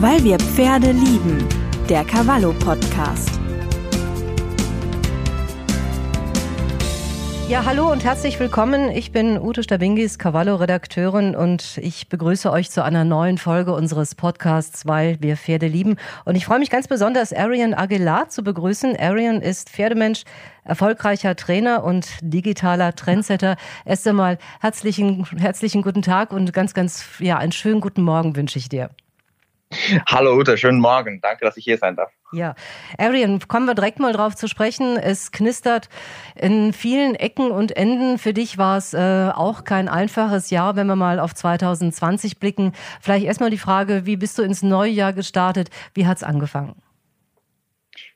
Weil wir Pferde lieben. Der Cavallo Podcast. Ja, hallo und herzlich willkommen. Ich bin Ute Stabingis, Cavallo-Redakteurin und ich begrüße euch zu einer neuen Folge unseres Podcasts, weil wir Pferde lieben. Und ich freue mich ganz besonders, Arian Aguilar zu begrüßen. Arian ist Pferdemensch, erfolgreicher Trainer und digitaler Trendsetter. Erst einmal herzlichen, herzlichen guten Tag und ganz, ganz, ja, einen schönen guten Morgen wünsche ich dir. Hallo Ute, schönen Morgen. Danke, dass ich hier sein darf. Ja, Arian, kommen wir direkt mal drauf zu sprechen. Es knistert in vielen Ecken und Enden. Für dich war es äh, auch kein einfaches Jahr, wenn wir mal auf 2020 blicken. Vielleicht erstmal die Frage, wie bist du ins neue Jahr gestartet? Wie hat es angefangen?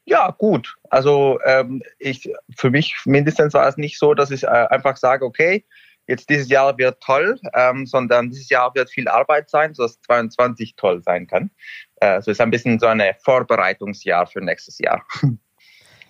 Ja, gut. Also ähm, ich, für mich mindestens war es nicht so, dass ich äh, einfach sage, okay, jetzt dieses Jahr wird toll, ähm, sondern dieses Jahr wird viel Arbeit sein, sodass 22 toll sein kann. Äh, es ist ein bisschen so ein Vorbereitungsjahr für nächstes Jahr.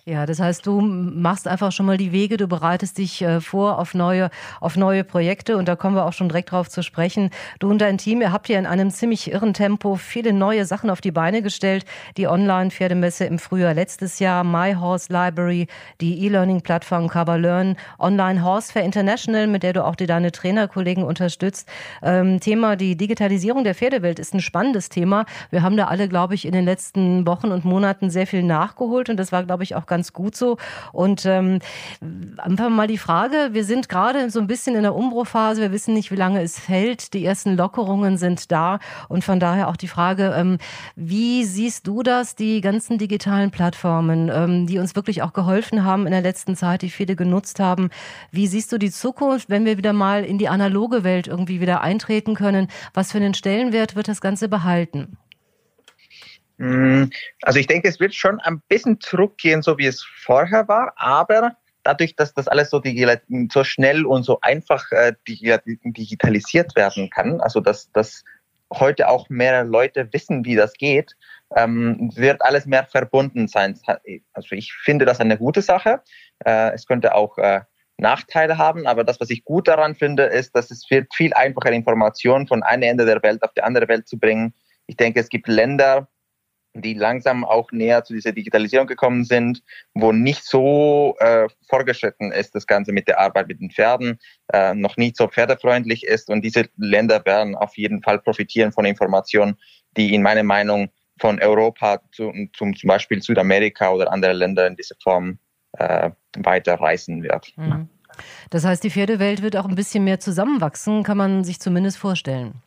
Ja, das heißt, du machst einfach schon mal die Wege, du bereitest dich äh, vor auf neue, auf neue Projekte und da kommen wir auch schon direkt drauf zu sprechen. Du und dein Team, ihr habt ja in einem ziemlich irren Tempo viele neue Sachen auf die Beine gestellt. Die Online-Pferdemesse im Frühjahr letztes Jahr, My Horse Library, die E-Learning-Plattform Learn, Online Horse Fair International, mit der du auch die, deine Trainerkollegen unterstützt. Ähm, Thema die Digitalisierung der Pferdewelt ist ein spannendes Thema. Wir haben da alle, glaube ich, in den letzten Wochen und Monaten sehr viel nachgeholt und das war, glaube ich, auch ganz gut so. Und ähm, einfach mal die Frage, wir sind gerade so ein bisschen in der Umbruchphase, wir wissen nicht, wie lange es hält. Die ersten Lockerungen sind da und von daher auch die Frage, ähm, wie siehst du das, die ganzen digitalen Plattformen, ähm, die uns wirklich auch geholfen haben in der letzten Zeit, die viele genutzt haben. Wie siehst du die Zukunft, wenn wir wieder mal in die analoge Welt irgendwie wieder eintreten können? Was für einen Stellenwert wird das Ganze behalten? Mm, also ich denke, es wird schon ein bisschen zurückgehen, so wie es vorher war, aber dadurch, dass das alles so, so schnell und so einfach äh, digitalisiert werden kann, also dass, dass heute auch mehr Leute wissen, wie das geht, ähm, wird alles mehr verbunden sein. Also ich finde das eine gute Sache. Äh, es könnte auch äh, Nachteile haben, aber das, was ich gut daran finde, ist, dass es wird viel einfacher Informationen von einem Ende der Welt auf die andere Welt zu bringen. Ich denke, es gibt Länder, die langsam auch näher zu dieser Digitalisierung gekommen sind, wo nicht so äh, vorgeschritten ist, das Ganze mit der Arbeit mit den Pferden, äh, noch nicht so pferdefreundlich ist. Und diese Länder werden auf jeden Fall profitieren von Informationen, die in meiner Meinung von Europa zu, zum, zum Beispiel Südamerika oder andere Länder in dieser Form äh, weiterreißen wird. Mhm. Das heißt, die Pferdewelt wird auch ein bisschen mehr zusammenwachsen, kann man sich zumindest vorstellen.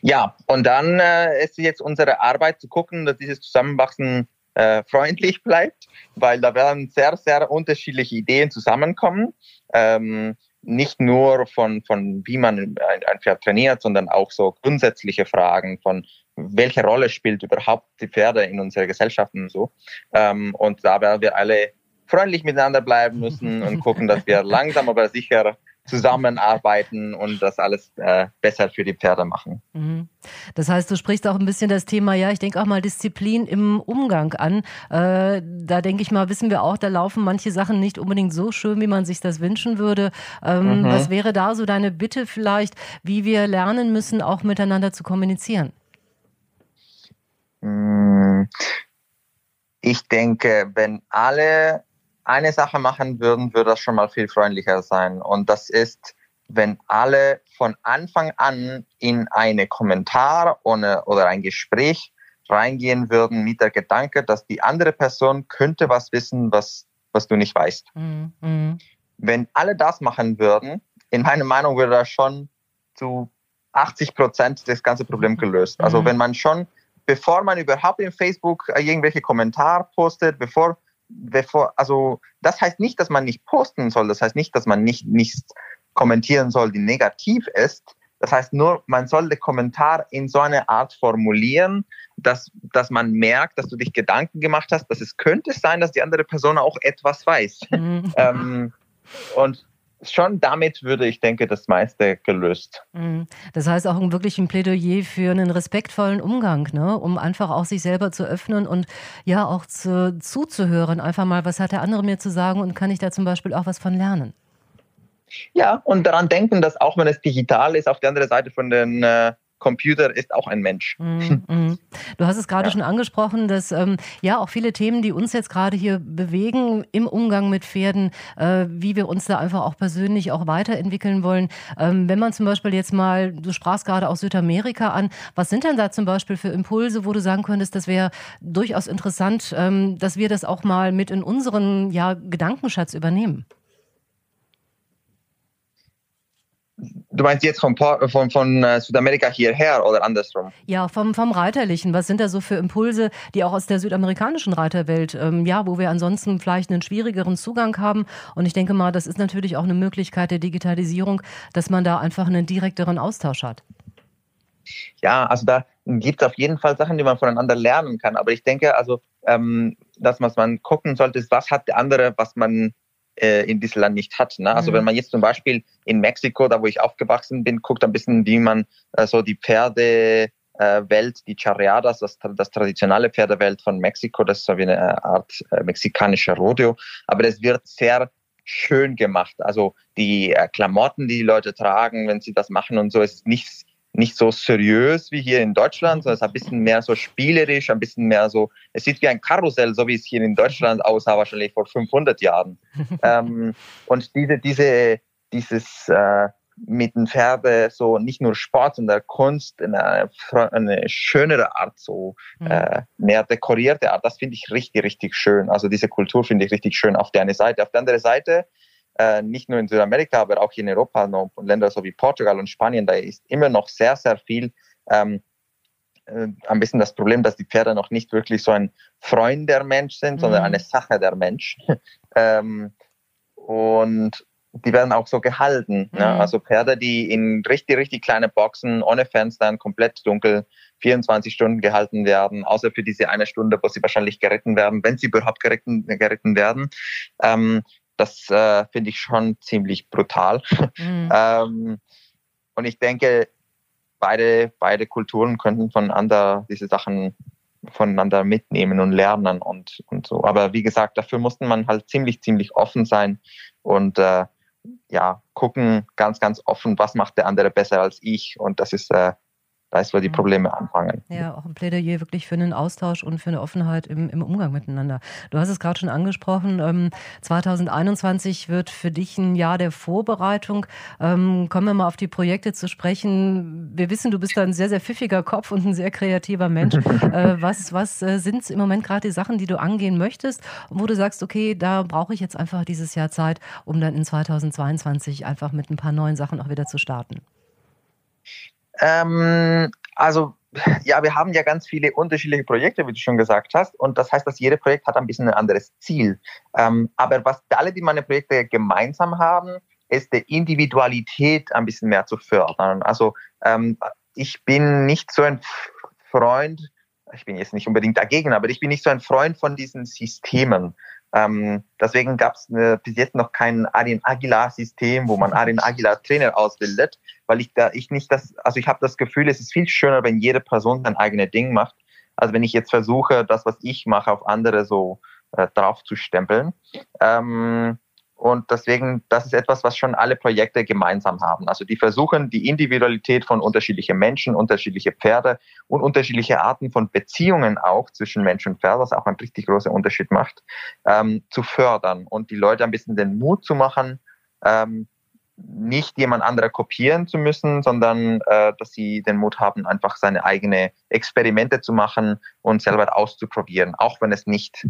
Ja, und dann äh, ist jetzt unsere Arbeit zu gucken, dass dieses Zusammenwachsen äh, freundlich bleibt, weil da werden sehr, sehr unterschiedliche Ideen zusammenkommen. Ähm, nicht nur von, von wie man ein, ein Pferd trainiert, sondern auch so grundsätzliche Fragen von welche Rolle spielt überhaupt die Pferde in unserer Gesellschaft und so. Ähm, und da werden wir alle freundlich miteinander bleiben müssen und gucken, dass wir langsam aber sicher zusammenarbeiten und das alles äh, besser für die Pferde machen. Mhm. Das heißt, du sprichst auch ein bisschen das Thema, ja, ich denke auch mal Disziplin im Umgang an. Äh, da denke ich mal, wissen wir auch, da laufen manche Sachen nicht unbedingt so schön, wie man sich das wünschen würde. Ähm, mhm. Was wäre da so deine Bitte vielleicht, wie wir lernen müssen, auch miteinander zu kommunizieren? Hm. Ich denke, wenn alle eine Sache machen würden, würde das schon mal viel freundlicher sein. Und das ist, wenn alle von Anfang an in eine Kommentar oder ein Gespräch reingehen würden mit der Gedanke, dass die andere Person könnte was wissen, was, was du nicht weißt. Mhm. Wenn alle das machen würden, in meiner Meinung würde das schon zu 80 Prozent das ganze Problem gelöst. Also mhm. wenn man schon, bevor man überhaupt in Facebook irgendwelche Kommentare postet, bevor bevor, also das heißt nicht, dass man nicht posten soll, das heißt nicht, dass man nicht nichts kommentieren soll, die negativ ist. Das heißt nur, man soll den Kommentar in so eine Art formulieren, dass, dass man merkt, dass du dich Gedanken gemacht hast, dass es könnte sein, dass die andere Person auch etwas weiß. Mhm. ähm, und schon damit würde ich denke, das meiste gelöst. Mhm. Das heißt auch wirklich ein Plädoyer für einen respektvollen Umgang, ne? um einfach auch sich selber zu öffnen und ja auch zu, zuzuhören. Einfach mal, was hat der andere mir zu sagen und kann ich da zum Beispiel auch was von lernen? Ja, und daran denken, dass auch wenn es digital ist, auf der anderen Seite von den äh, Computer ist auch ein Mensch. Mm, mm. Du hast es gerade ja. schon angesprochen, dass ähm, ja auch viele Themen, die uns jetzt gerade hier bewegen im Umgang mit Pferden, äh, wie wir uns da einfach auch persönlich auch weiterentwickeln wollen. Ähm, wenn man zum Beispiel jetzt mal, du sprachst gerade aus Südamerika an, was sind denn da zum Beispiel für Impulse, wo du sagen könntest, das wäre durchaus interessant, ähm, dass wir das auch mal mit in unseren ja, Gedankenschatz übernehmen? Du meinst jetzt von, von, von äh, Südamerika hierher oder andersrum? Ja, vom, vom Reiterlichen. Was sind da so für Impulse, die auch aus der südamerikanischen Reiterwelt, ähm, ja, wo wir ansonsten vielleicht einen schwierigeren Zugang haben? Und ich denke mal, das ist natürlich auch eine Möglichkeit der Digitalisierung, dass man da einfach einen direkteren Austausch hat. Ja, also da gibt es auf jeden Fall Sachen, die man voneinander lernen kann. Aber ich denke, also, ähm, dass was man gucken sollte, ist, was hat der andere, was man äh, in diesem Land nicht hat. Ne? Also mhm. wenn man jetzt zum Beispiel in Mexiko, da wo ich aufgewachsen bin, guckt ein bisschen, wie man äh, so die Pferde äh, Welt, die Charreadas, das, das traditionelle Pferdewelt von Mexiko, das ist so wie eine Art äh, mexikanischer Rodeo, aber das wird sehr schön gemacht. Also die äh, Klamotten, die die Leute tragen, wenn sie das machen und so, ist nichts nicht so seriös wie hier in Deutschland, sondern es ist ein bisschen mehr so spielerisch, ein bisschen mehr so, es sieht wie ein Karussell, so wie es hier in Deutschland aussah, wahrscheinlich vor 500 Jahren. ähm, und diese, diese, dieses äh, mit den Pferde so nicht nur Sport, sondern Kunst in eine, eine schönere Art, so mhm. äh, mehr dekorierte Art, das finde ich richtig, richtig schön. Also diese Kultur finde ich richtig schön auf der einen Seite. Auf der anderen Seite nicht nur in Südamerika, aber auch hier in Europa noch, Länder so wie Portugal und Spanien, da ist immer noch sehr, sehr viel ähm, äh, ein bisschen das Problem, dass die Pferde noch nicht wirklich so ein Freund der Mensch sind, mhm. sondern eine Sache der Mensch. ähm, und die werden auch so gehalten. Ne? Mhm. Ne? Also Pferde, die in richtig, richtig kleine Boxen, ohne Fenstern, komplett dunkel, 24 Stunden gehalten werden, außer für diese eine Stunde, wo sie wahrscheinlich geritten werden, wenn sie überhaupt geritten, geritten werden. Ähm, das äh, finde ich schon ziemlich brutal. Mhm. ähm, und ich denke, beide, beide Kulturen könnten voneinander diese Sachen voneinander mitnehmen und lernen und, und so. Aber wie gesagt, dafür musste man halt ziemlich, ziemlich offen sein und äh, ja, gucken ganz, ganz offen, was macht der andere besser als ich. Und das ist äh, da ist, wo die Probleme anfangen. Ja, auch ein Plädoyer wirklich für einen Austausch und für eine Offenheit im, im Umgang miteinander. Du hast es gerade schon angesprochen, ähm, 2021 wird für dich ein Jahr der Vorbereitung. Ähm, kommen wir mal auf die Projekte zu sprechen. Wir wissen, du bist ein sehr, sehr pfiffiger Kopf und ein sehr kreativer Mensch. äh, was was äh, sind im Moment gerade die Sachen, die du angehen möchtest und wo du sagst, okay, da brauche ich jetzt einfach dieses Jahr Zeit, um dann in 2022 einfach mit ein paar neuen Sachen auch wieder zu starten? Ähm, also ja, wir haben ja ganz viele unterschiedliche Projekte, wie du schon gesagt hast. Und das heißt, dass jedes Projekt hat ein bisschen ein anderes Ziel. Ähm, aber was alle die meine Projekte gemeinsam haben, ist die Individualität ein bisschen mehr zu fördern. Also ähm, ich bin nicht so ein Freund, ich bin jetzt nicht unbedingt dagegen, aber ich bin nicht so ein Freund von diesen Systemen. Ähm, deswegen gab es äh, bis jetzt noch kein Arin Aguilar-System, wo man Arin Aguilar Trainer ausbildet, weil ich da ich nicht das, also ich habe das Gefühl, es ist viel schöner, wenn jede Person sein eigenes Ding macht, als wenn ich jetzt versuche, das, was ich mache, auf andere so äh, draufzustempeln. Ähm, und deswegen, das ist etwas, was schon alle Projekte gemeinsam haben. Also die versuchen, die Individualität von unterschiedlichen Menschen, unterschiedliche Pferde und unterschiedliche Arten von Beziehungen auch zwischen Mensch und Pferd, was auch einen richtig großen Unterschied macht, ähm, zu fördern und die Leute ein bisschen den Mut zu machen, ähm, nicht jemand anderer kopieren zu müssen, sondern äh, dass sie den Mut haben, einfach seine eigene Experimente zu machen und selber auszuprobieren, auch wenn es nicht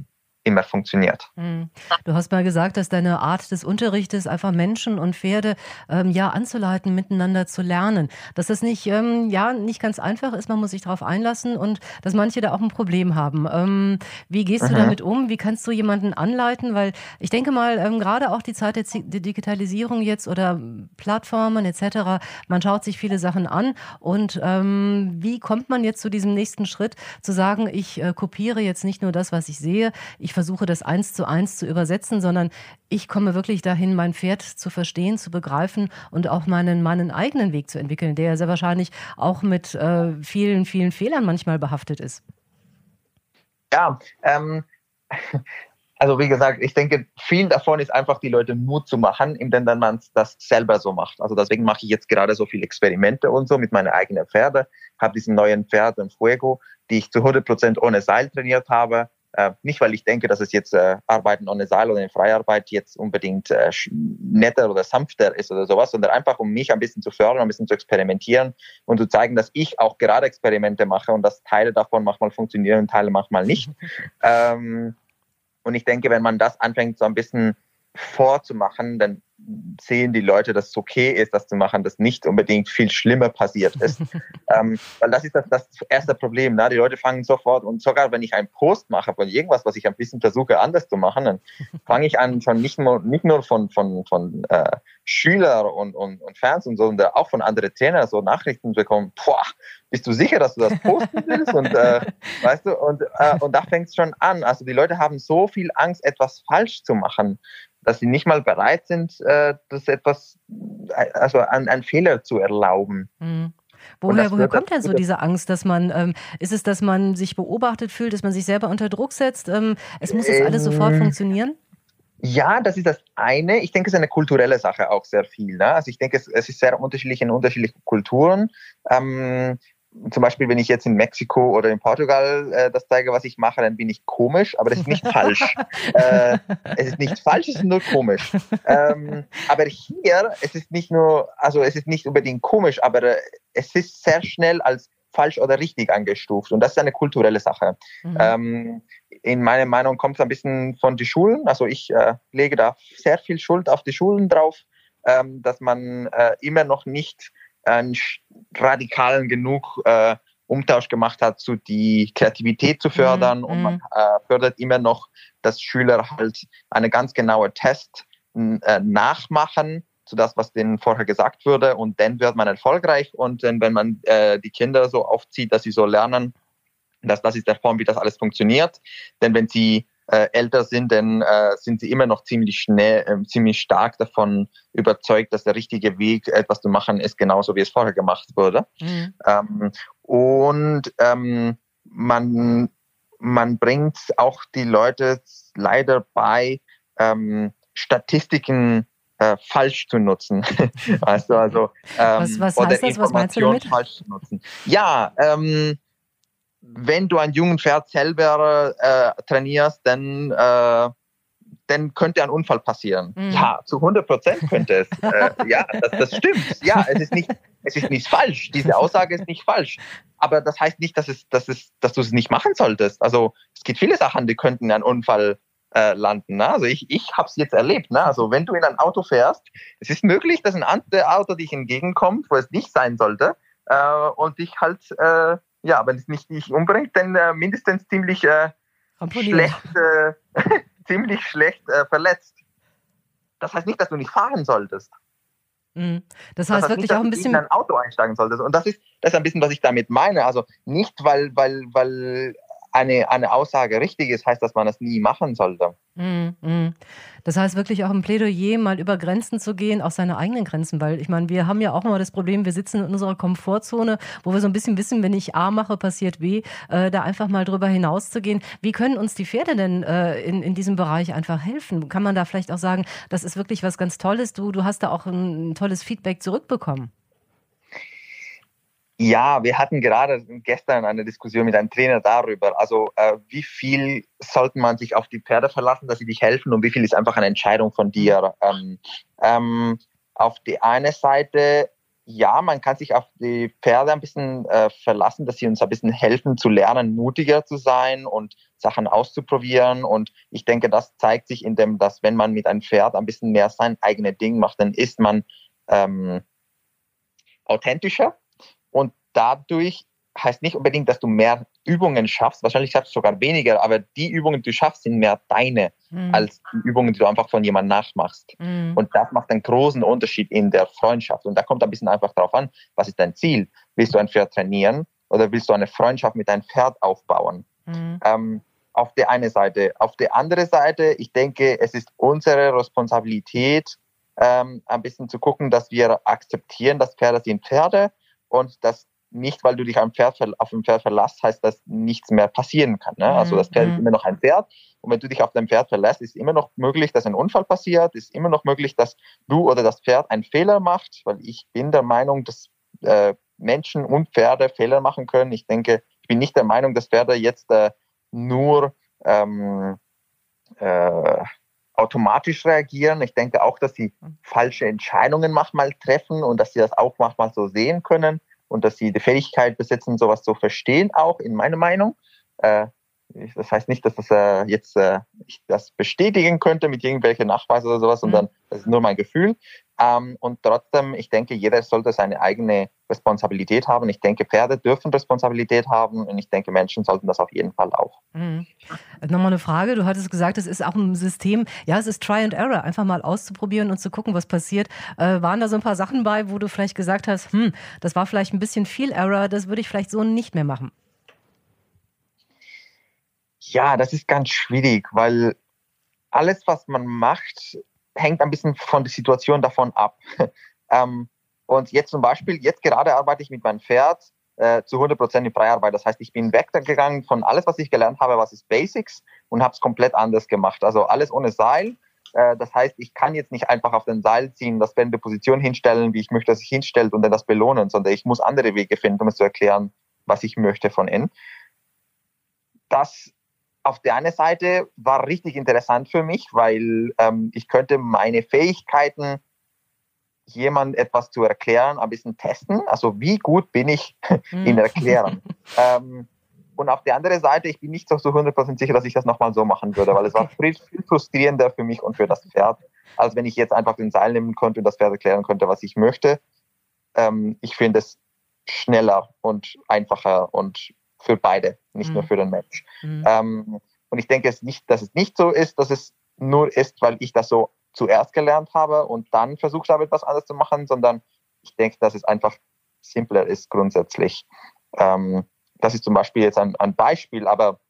immer funktioniert. Hm. Du hast mal gesagt, dass deine Art des Unterrichtes einfach Menschen und Pferde ähm, ja anzuleiten, miteinander zu lernen. Dass das nicht ähm, ja nicht ganz einfach ist, man muss sich darauf einlassen und dass manche da auch ein Problem haben. Ähm, wie gehst mhm. du damit um? Wie kannst du jemanden anleiten? Weil ich denke mal, ähm, gerade auch die Zeit der, der Digitalisierung jetzt oder Plattformen etc. Man schaut sich viele Sachen an und ähm, wie kommt man jetzt zu diesem nächsten Schritt, zu sagen, ich äh, kopiere jetzt nicht nur das, was ich sehe, ich versuche das eins zu eins zu übersetzen, sondern ich komme wirklich dahin, mein Pferd zu verstehen, zu begreifen und auch meinen, meinen eigenen Weg zu entwickeln, der sehr wahrscheinlich auch mit äh, vielen, vielen Fehlern manchmal behaftet ist. Ja, ähm, Also wie gesagt, ich denke, viel davon ist einfach die Leute Mut zu machen, indem man das selber so macht. Also deswegen mache ich jetzt gerade so viele Experimente und so mit meinen eigenen Pferde. Habe diesen neuen Pferd, den Fuego, die ich zu 100 Prozent ohne Seil trainiert habe. Äh, nicht, weil ich denke, dass es jetzt äh, Arbeiten ohne Seil oder in Freiarbeit jetzt unbedingt äh, netter oder sanfter ist oder sowas, sondern einfach, um mich ein bisschen zu fördern, ein bisschen zu experimentieren und zu zeigen, dass ich auch gerade Experimente mache und dass Teile davon manchmal funktionieren und Teile manchmal nicht. ähm, und ich denke, wenn man das anfängt, so ein bisschen vorzumachen, dann sehen die Leute, dass es okay ist, das zu machen, dass nicht unbedingt viel schlimmer passiert ist. ähm, weil das ist das, das erste Problem. Ne? Die Leute fangen sofort und sogar wenn ich einen Post mache von irgendwas, was ich ein bisschen versuche anders zu machen, dann fange ich an schon nicht nur, nicht nur von, von, von äh, Schüler und, und, und Fans und so, sondern auch von anderen Trainern so Nachrichten bekommen, boah, bist du sicher, dass du das posten willst? Und äh, weißt du, und, äh, und da fängt es schon an. Also die Leute haben so viel Angst, etwas falsch zu machen dass sie nicht mal bereit sind, äh, das etwas, also einen Fehler zu erlauben. Mhm. Woher, woher kommt denn so diese Angst, dass man, ähm, ist es, dass man sich beobachtet fühlt, dass man sich selber unter Druck setzt? Ähm, es muss jetzt alles sofort ähm, funktionieren? Ja, das ist das eine. Ich denke, es ist eine kulturelle Sache auch sehr viel. Ne? Also ich denke, es, es ist sehr unterschiedlich in unterschiedlichen Kulturen. Ähm, zum Beispiel, wenn ich jetzt in Mexiko oder in Portugal äh, das zeige, was ich mache, dann bin ich komisch, aber das ist nicht falsch. äh, es ist nicht falsch, es ist nur komisch. Ähm, aber hier, es ist nicht nur, also es ist nicht unbedingt komisch, aber äh, es ist sehr schnell als falsch oder richtig angestuft und das ist eine kulturelle Sache. Mhm. Ähm, in meiner Meinung kommt es ein bisschen von den Schulen, also ich äh, lege da sehr viel Schuld auf die Schulen drauf, ähm, dass man äh, immer noch nicht einen radikalen genug äh, Umtausch gemacht hat, zu die Kreativität zu fördern. Mhm. Und man mhm. äh, fördert immer noch, dass Schüler halt eine ganz genaue Test äh, nachmachen zu das, was denen vorher gesagt wurde. Und dann wird man erfolgreich. Und dann, wenn man äh, die Kinder so aufzieht, dass sie so lernen, dass das ist der Form, wie das alles funktioniert. Denn wenn sie äh, älter sind, dann äh, sind sie immer noch ziemlich schnell, äh, ziemlich stark davon überzeugt, dass der richtige Weg, etwas zu machen, ist genauso, wie es vorher gemacht wurde. Mhm. Ähm, und ähm, man, man bringt auch die Leute leider bei, ähm, Statistiken äh, falsch zu nutzen. weißt du, also ähm, was, was oder das? Was meinst du damit? falsch zu nutzen. Ja, ähm, wenn du ein jungen Pferd selber äh, trainierst, dann, äh, dann könnte ein Unfall passieren. Mhm. Ja, zu 100 Prozent könnte es. äh, ja, das, das stimmt. Ja, es ist, nicht, es ist nicht falsch. Diese Aussage ist nicht falsch. Aber das heißt nicht, dass, es, dass, es, dass du es nicht machen solltest. Also es gibt viele Sachen, die könnten in einen Unfall äh, landen. Ne? Also ich, ich habe es jetzt erlebt. Ne? Also wenn du in ein Auto fährst, es ist möglich, dass ein anderes Auto dich entgegenkommt, wo es nicht sein sollte, äh, und dich halt äh, ja, wenn es nicht dich umbringt, dann äh, mindestens ziemlich äh, schlecht, äh, ziemlich schlecht äh, verletzt. Das heißt nicht, dass du nicht fahren solltest. Mhm. Das, heißt das heißt wirklich nicht, auch ein bisschen. in ein Auto einsteigen solltest. Und das ist, das ist ein bisschen, was ich damit meine. Also nicht, weil, weil, weil eine, eine Aussage richtig ist, heißt, dass man das nie machen sollte. Mm, mm. Das heißt wirklich auch im Plädoyer mal über Grenzen zu gehen, auch seine eigenen Grenzen, weil ich meine, wir haben ja auch mal das Problem, wir sitzen in unserer Komfortzone, wo wir so ein bisschen wissen, wenn ich A mache, passiert B, äh, da einfach mal drüber hinaus zu gehen. Wie können uns die Pferde denn äh, in, in diesem Bereich einfach helfen? Kann man da vielleicht auch sagen, das ist wirklich was ganz Tolles, du, du hast da auch ein, ein tolles Feedback zurückbekommen? Ja, wir hatten gerade gestern eine Diskussion mit einem Trainer darüber. Also äh, wie viel sollte man sich auf die Pferde verlassen, dass sie dich helfen und wie viel ist einfach eine Entscheidung von dir. Ähm, ähm, auf die eine Seite, ja, man kann sich auf die Pferde ein bisschen äh, verlassen, dass sie uns ein bisschen helfen zu lernen, mutiger zu sein und Sachen auszuprobieren. Und ich denke, das zeigt sich in dem, dass wenn man mit einem Pferd ein bisschen mehr sein eigenes Ding macht, dann ist man ähm, authentischer und dadurch heißt nicht unbedingt, dass du mehr Übungen schaffst. Wahrscheinlich schaffst du sogar weniger, aber die Übungen, die du schaffst, sind mehr deine mhm. als die Übungen, die du einfach von jemandem nachmachst. Mhm. Und das macht einen großen Unterschied in der Freundschaft. Und da kommt ein bisschen einfach darauf an, was ist dein Ziel? Willst du ein Pferd trainieren oder willst du eine Freundschaft mit deinem Pferd aufbauen? Mhm. Ähm, auf der einen Seite. Auf der anderen Seite, ich denke, es ist unsere Responsabilität, ähm, ein bisschen zu gucken, dass wir akzeptieren, dass Pferde sind Pferde und dass nicht, weil du dich auf ein Pferd, auf ein Pferd verlässt, heißt, dass nichts mehr passieren kann. Ne? Also das Pferd ist mhm. immer noch ein Pferd. Und wenn du dich auf dein Pferd verlässt, ist immer noch möglich, dass ein Unfall passiert, ist immer noch möglich, dass du oder das Pferd einen Fehler macht, weil ich bin der Meinung, dass äh, Menschen und Pferde Fehler machen können. Ich denke, ich bin nicht der Meinung, dass Pferde jetzt äh, nur ähm, äh, automatisch reagieren. Ich denke auch, dass sie mhm. falsche Entscheidungen manchmal treffen und dass sie das auch manchmal so sehen können und dass sie die Fähigkeit besitzen, sowas zu verstehen, auch in meiner Meinung. Äh, das heißt nicht, dass das äh, jetzt äh, ich das bestätigen könnte mit irgendwelchen Nachweisen oder sowas, sondern mhm. das ist nur mein Gefühl. Ähm, und trotzdem, ich denke, jeder sollte seine eigene Responsabilität haben. Ich denke, Pferde dürfen Responsabilität haben und ich denke, Menschen sollten das auf jeden Fall auch. Mhm. Nochmal eine Frage. Du hattest gesagt, es ist auch ein System, ja, es ist Try and Error, einfach mal auszuprobieren und zu gucken, was passiert. Äh, waren da so ein paar Sachen bei, wo du vielleicht gesagt hast, hm, das war vielleicht ein bisschen viel Error, das würde ich vielleicht so nicht mehr machen? Ja, das ist ganz schwierig, weil alles, was man macht, hängt ein bisschen von der Situation davon ab. ähm, und jetzt zum Beispiel, jetzt gerade arbeite ich mit meinem Pferd äh, zu 100 Prozent in Freiarbeit. Das heißt, ich bin weggegangen von alles, was ich gelernt habe, was ist Basics und habe es komplett anders gemacht. Also alles ohne Seil. Äh, das heißt, ich kann jetzt nicht einfach auf den Seil ziehen, das in der Position hinstellen, wie ich möchte, dass ich hinstellt und dann das belohnen, sondern ich muss andere Wege finden, um es zu erklären, was ich möchte von innen. Das auf der einen Seite war richtig interessant für mich, weil ähm, ich könnte meine Fähigkeiten, jemand etwas zu erklären, ein bisschen testen. Also wie gut bin ich in hm. Erklären. ähm, und auf der anderen Seite, ich bin nicht so zu 100% sicher, dass ich das nochmal so machen würde, weil es war viel, viel frustrierender für mich und für das Pferd, als wenn ich jetzt einfach den Seil nehmen konnte und das Pferd erklären könnte, was ich möchte. Ähm, ich finde es schneller und einfacher und für beide, nicht mhm. nur für den Mensch. Mhm. Ähm, und ich denke es nicht, dass es nicht so ist, dass es nur ist, weil ich das so zuerst gelernt habe und dann versucht habe, etwas anderes zu machen, sondern ich denke, dass es einfach simpler ist grundsätzlich. Ähm, das ist zum Beispiel jetzt ein, ein Beispiel, aber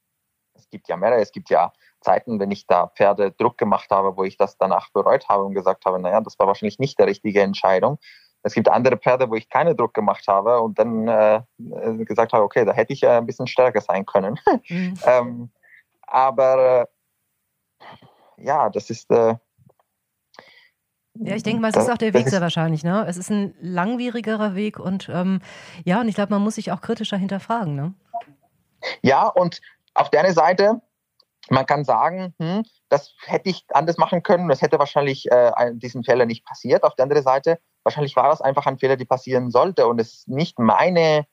es gibt ja mehrere. Es gibt ja Zeiten, wenn ich da Pferde Druck gemacht habe, wo ich das danach bereut habe und gesagt habe, naja, das war wahrscheinlich nicht die richtige Entscheidung. Es gibt andere Pferde, wo ich keine Druck gemacht habe und dann äh, gesagt habe, okay, da hätte ich ja ein bisschen stärker sein können. Mhm. ähm, aber äh, ja, das ist. Äh, ja, ich denke mal, es ist auch der Weg sehr wahrscheinlich. Ne? Es ist ein langwierigerer Weg und ähm, ja, und ich glaube, man muss sich auch kritischer hinterfragen. Ne? Ja, und auf der einen Seite, man kann sagen, hm, das hätte ich anders machen können, das hätte wahrscheinlich äh, diesen Fehler nicht passiert. Auf der anderen Seite, wahrscheinlich war das einfach ein Fehler, der passieren sollte und es ist nicht meine,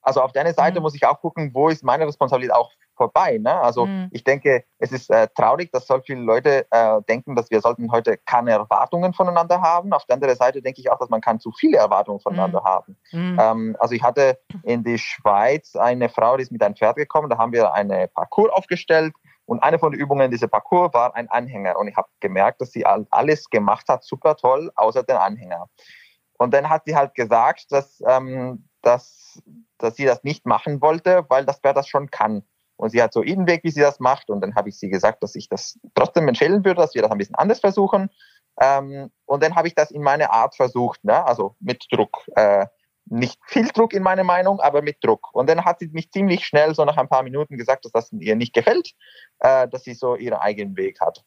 also auf der einen Seite mhm. muss ich auch gucken, wo ist meine Responsabilität auch vorbei. Ne? Also mhm. ich denke, es ist äh, traurig, dass so viele Leute äh, denken, dass wir sollten heute keine Erwartungen voneinander haben. Auf der anderen Seite denke ich auch, dass man kann zu viele Erwartungen voneinander mhm. haben. Mhm. Ähm, also ich hatte in die Schweiz eine Frau, die ist mit einem Pferd gekommen, da haben wir eine Parcours aufgestellt und eine von den Übungen dieser Parcours war ein Anhänger. Und ich habe gemerkt, dass sie alles gemacht hat, super toll, außer den Anhänger. Und dann hat sie halt gesagt, dass, ähm, dass, dass sie das nicht machen wollte, weil das Pferd das schon kann. Und sie hat so ihren Weg, wie sie das macht. Und dann habe ich sie gesagt, dass ich das trotzdem empfehlen würde, dass wir das ein bisschen anders versuchen. Ähm, und dann habe ich das in meine Art versucht, ne? also mit Druck. Äh, nicht viel Druck in meiner Meinung, aber mit Druck. Und dann hat sie mich ziemlich schnell, so nach ein paar Minuten, gesagt, dass das ihr nicht gefällt, äh, dass sie so ihren eigenen Weg hat.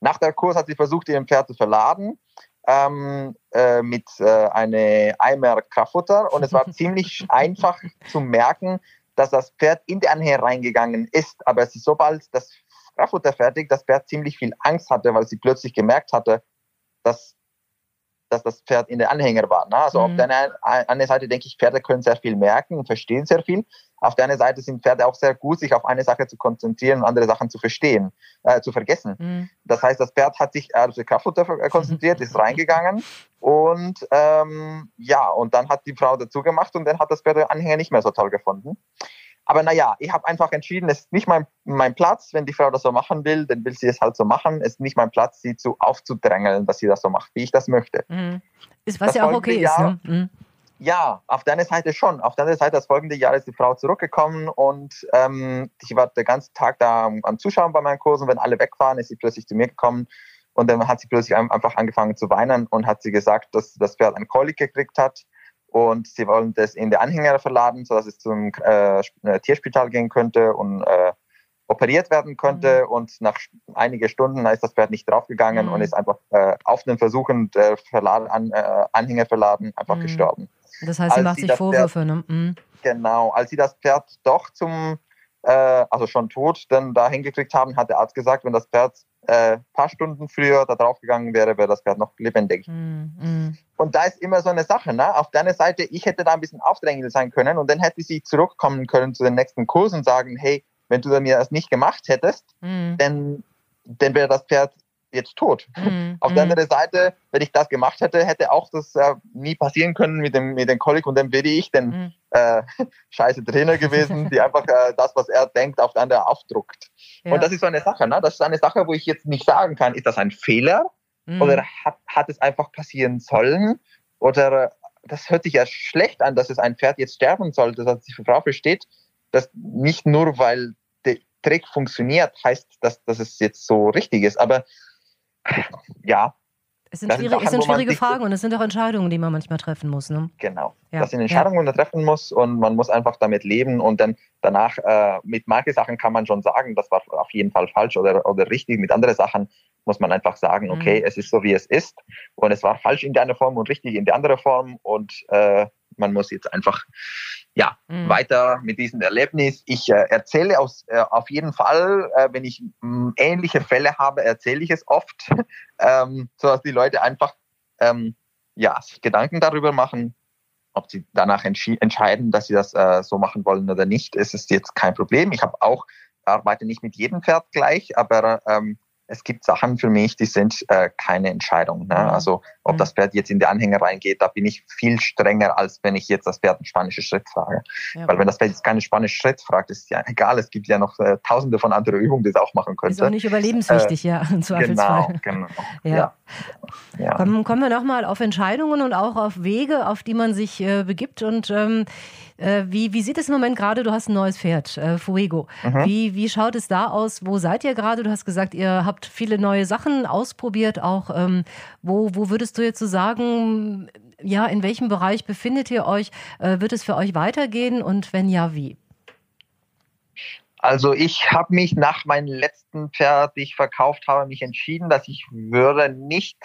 Nach der Kurs hat sie versucht, ihren Pferd zu verladen ähm, äh, mit äh, einem Eimer Kraftfutter und es war ziemlich einfach zu merken, dass das Pferd in den Anhänger reingegangen ist, aber es ist sobald das Kraftfutter fertig, das Pferd ziemlich viel Angst hatte, weil sie plötzlich gemerkt hatte, dass dass das Pferd in der Anhänger war. Ne? Also mhm. auf der einen Seite denke ich, Pferde können sehr viel merken und verstehen sehr viel. Auf der anderen Seite sind Pferde auch sehr gut, sich auf eine Sache zu konzentrieren und andere Sachen zu verstehen, äh, zu vergessen. Mhm. Das heißt, das Pferd hat sich auf das Kraftfutter konzentriert, ist reingegangen und ähm, ja, und dann hat die Frau dazu gemacht und dann hat das Pferd den Anhänger nicht mehr so toll gefunden. Aber naja, ich habe einfach entschieden, es ist nicht mein, mein Platz. Wenn die Frau das so machen will, dann will sie es halt so machen. Es ist nicht mein Platz, sie zu aufzudrängeln, dass sie das so macht, wie ich das möchte. Mhm. Ist, was das ja auch okay Jahr, ist. Ne? Mhm. Ja, auf deiner Seite schon. Auf deiner Seite, das folgende Jahr ist die Frau zurückgekommen und ähm, ich war den ganzen Tag da am Zuschauen bei meinen Kursen. Wenn alle weg waren, ist sie plötzlich zu mir gekommen und dann hat sie plötzlich einfach angefangen zu weinen und hat sie gesagt, dass das Pferd einen Kolik gekriegt hat und sie wollen das in den Anhänger verladen, sodass es zum äh, Tierspital gehen könnte und äh, operiert werden könnte mhm. und nach einigen Stunden ist das Pferd nicht draufgegangen mhm. und ist einfach äh, auf den Versuchen der Verladen, an, äh, Anhänger verladen einfach mhm. gestorben. Das heißt, sie als macht sie sich Vorwürfe, Pferd, ne? Mhm. Genau, als sie das Pferd doch zum, äh, also schon tot, dann da hingekriegt haben, hat der Arzt gesagt, wenn das Pferd äh, paar Stunden früher da draufgegangen wäre, wäre das Pferd noch lebendig. Mm, Und da ist immer so eine Sache, ne? Auf deiner Seite, ich hätte da ein bisschen aufdrängend sein können und dann hätte sie zurückkommen können zu den nächsten Kurs und sagen, hey, wenn du mir das nicht gemacht hättest, mm. dann, dann wäre das Pferd jetzt tot. Mm, Auf der anderen Seite, wenn ich das gemacht hätte, hätte auch das äh, nie passieren können mit dem, mit dem Kolik und dann wäre ich den äh, scheiße Trainer gewesen, die einfach äh, das, was er denkt, auf den anderen aufdruckt. Ja. Und das ist so eine Sache, ne? Das ist eine Sache, wo ich jetzt nicht sagen kann, ist das ein Fehler mhm. oder hat, hat es einfach passieren sollen? Oder das hört sich ja schlecht an, dass es ein Pferd jetzt sterben sollte, dass die Frau versteht, dass nicht nur, weil der Trick funktioniert, heißt, dass, dass es jetzt so richtig ist. Aber ja, es sind, schwierig, es sind schwierige Fragen und es sind auch Entscheidungen, die man manchmal treffen muss. Ne? Genau. Ja. Das sind Entscheidungen, ja. die man treffen muss und man muss einfach damit leben und dann danach äh, mit manchen Sachen kann man schon sagen, das war auf jeden Fall falsch oder, oder richtig. Mit anderen Sachen muss man einfach sagen, okay, mhm. es ist so, wie es ist und es war falsch in der eine Form und richtig in der andere Form und äh, man muss jetzt einfach ja, mhm. weiter mit diesem Erlebnis. Ich äh, erzähle aus, äh, auf jeden Fall, äh, wenn ich mh, ähnliche Fälle habe, erzähle ich es oft, ähm, sodass die Leute einfach ähm, ja, sich Gedanken darüber machen, ob sie danach entscheiden, dass sie das äh, so machen wollen oder nicht. Es ist jetzt kein Problem. Ich habe auch arbeite nicht mit jedem Pferd gleich, aber ähm, es gibt Sachen für mich, die sind äh, keine Entscheidung. Ne? Mhm. Also ob mhm. das Pferd jetzt in die Anhänger reingeht, da bin ich viel strenger, als wenn ich jetzt das Pferd einen spanischen Schritt frage. Ja. Weil wenn das Pferd jetzt keinen spanischen Schritt fragt, ist ja egal. Es gibt ja noch äh, tausende von anderen Übungen, die es auch machen könnte. Ist auch nicht überlebenswichtig, äh, ja, im Zweifelsfall. Genau, genau. ja. ja. Kommen, kommen wir nochmal auf Entscheidungen und auch auf Wege, auf die man sich äh, begibt und ähm, äh, wie, wie sieht es im Moment gerade? Du hast ein neues Pferd, äh, Fuego. Mhm. Wie, wie schaut es da aus? Wo seid ihr gerade? Du hast gesagt, ihr habt viele neue Sachen ausprobiert. Auch ähm, wo, wo würdest du jetzt so sagen, ja, in welchem Bereich befindet ihr euch? Äh, wird es für euch weitergehen und wenn ja, wie? Also ich habe mich nach meinem letzten Pferd, die ich verkauft habe, mich entschieden, dass ich würde nicht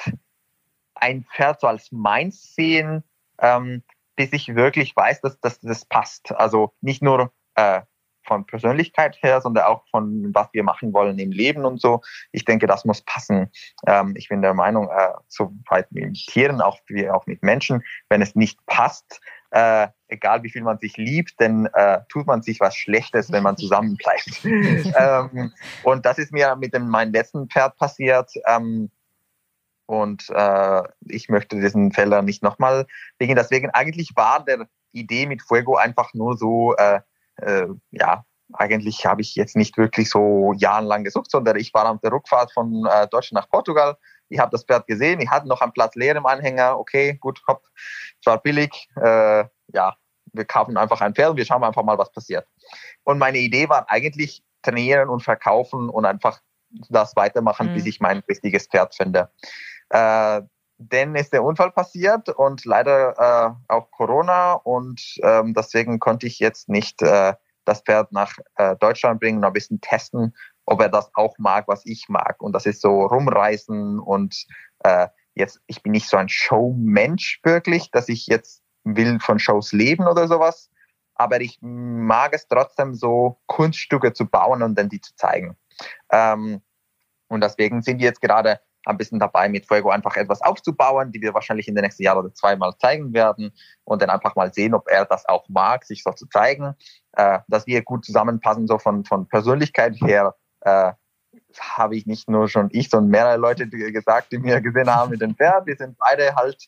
ein Pferd so als meins sehen, ähm, bis ich wirklich weiß, dass, dass das passt. Also nicht nur äh, von Persönlichkeit her, sondern auch von was wir machen wollen im Leben und so. Ich denke, das muss passen. Ähm, ich bin der Meinung, äh, so weit mit Tieren, auch wie auch mit Menschen, wenn es nicht passt, äh, egal wie viel man sich liebt, dann äh, tut man sich was Schlechtes, wenn man zusammenbleibt. ähm, und das ist mir mit dem meinem letzten Pferd passiert. Ähm, und äh, ich möchte diesen Fehler nicht nochmal wegen. Deswegen eigentlich war der Idee mit Fuego einfach nur so, äh, äh, ja, eigentlich habe ich jetzt nicht wirklich so jahrelang gesucht, sondern ich war auf der Rückfahrt von äh, Deutschland nach Portugal. Ich habe das Pferd gesehen, ich hatte noch einen Platz leer im Anhänger. Okay, gut, hopp, es war billig. Äh, ja, wir kaufen einfach ein Pferd und wir schauen einfach mal, was passiert. Und meine Idee war eigentlich trainieren und verkaufen und einfach das weitermachen, mhm. bis ich mein richtiges Pferd finde. Äh, dann ist der Unfall passiert und leider äh, auch Corona und ähm, deswegen konnte ich jetzt nicht äh, das Pferd nach äh, Deutschland bringen und ein bisschen testen, ob er das auch mag, was ich mag. Und das ist so rumreisen und äh, jetzt, ich bin nicht so ein Showmensch wirklich, dass ich jetzt will von Shows leben oder sowas, aber ich mag es trotzdem so, Kunststücke zu bauen und dann die zu zeigen. Ähm, und deswegen sind die jetzt gerade ein bisschen dabei, mit Fuego einfach etwas aufzubauen, die wir wahrscheinlich in den nächsten Jahren oder zweimal zeigen werden und dann einfach mal sehen, ob er das auch mag, sich so zu zeigen, äh, dass wir gut zusammenpassen, so von, von Persönlichkeit her, äh, habe ich nicht nur schon ich, sondern mehrere Leute die gesagt, die mir gesehen haben mit dem Pferd. Wir sind beide halt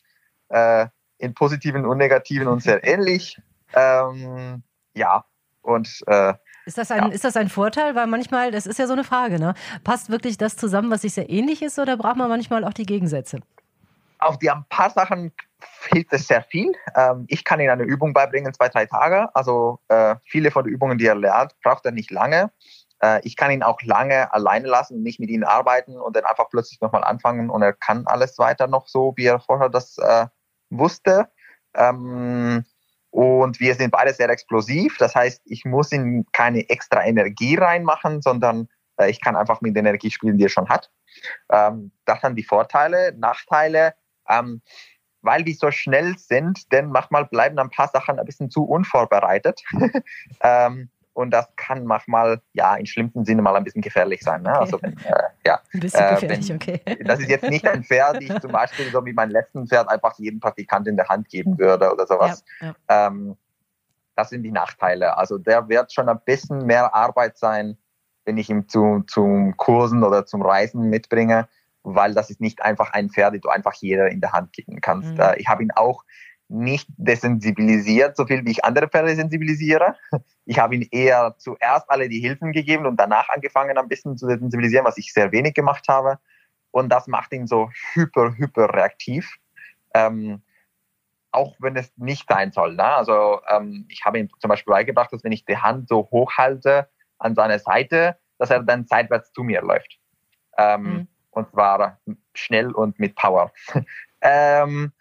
äh, in positiven und negativen und sehr ähnlich. Ähm, ja, und äh, ist das, ein, ja. ist das ein Vorteil? Weil manchmal, das ist ja so eine Frage, ne? Passt wirklich das zusammen, was sich sehr ähnlich ist, oder braucht man manchmal auch die Gegensätze? Auf die ein paar Sachen hilft es sehr viel. Ähm, ich kann Ihnen eine Übung beibringen, zwei, drei Tage. Also äh, viele von den Übungen, die er lernt, braucht er nicht lange. Äh, ich kann ihn auch lange alleine lassen, nicht mit ihm arbeiten und dann einfach plötzlich nochmal anfangen und er kann alles weiter noch so, wie er vorher das äh, wusste. Ähm, und wir sind beide sehr explosiv. Das heißt, ich muss in keine extra Energie reinmachen, sondern äh, ich kann einfach mit der Energie spielen, die er schon hat. Ähm, das sind die Vorteile, Nachteile. Ähm, weil die so schnell sind, denn manchmal bleiben ein paar Sachen ein bisschen zu unvorbereitet. ähm, und das kann manchmal, ja, im schlimmsten Sinne mal ein bisschen gefährlich sein. Ne? Okay. Also wenn, äh, ja, ein bisschen äh, gefährlich, wenn, okay. Das ist jetzt nicht ein Pferd, die ich zum Beispiel so wie mein letzten Pferd einfach jedem Praktikant in der Hand geben würde oder sowas. Ja, ja. Ähm, das sind die Nachteile. Also der wird schon ein bisschen mehr Arbeit sein, wenn ich ihn zu, zum Kursen oder zum Reisen mitbringe, weil das ist nicht einfach ein Pferd, die du einfach jeder in der Hand geben kannst. Mhm. Äh, ich habe ihn auch nicht desensibilisiert, so viel wie ich andere Pferde sensibilisiere. Ich habe ihm eher zuerst alle die Hilfen gegeben und danach angefangen, ein bisschen zu sensibilisieren, was ich sehr wenig gemacht habe. Und das macht ihn so hyper, hyper reaktiv. Ähm, auch wenn es nicht sein soll. Ne? Also ähm, ich habe ihm zum Beispiel beigebracht, dass wenn ich die Hand so hoch halte an seine Seite, dass er dann seitwärts zu mir läuft. Ähm, mhm. Und zwar schnell und mit Power. ähm,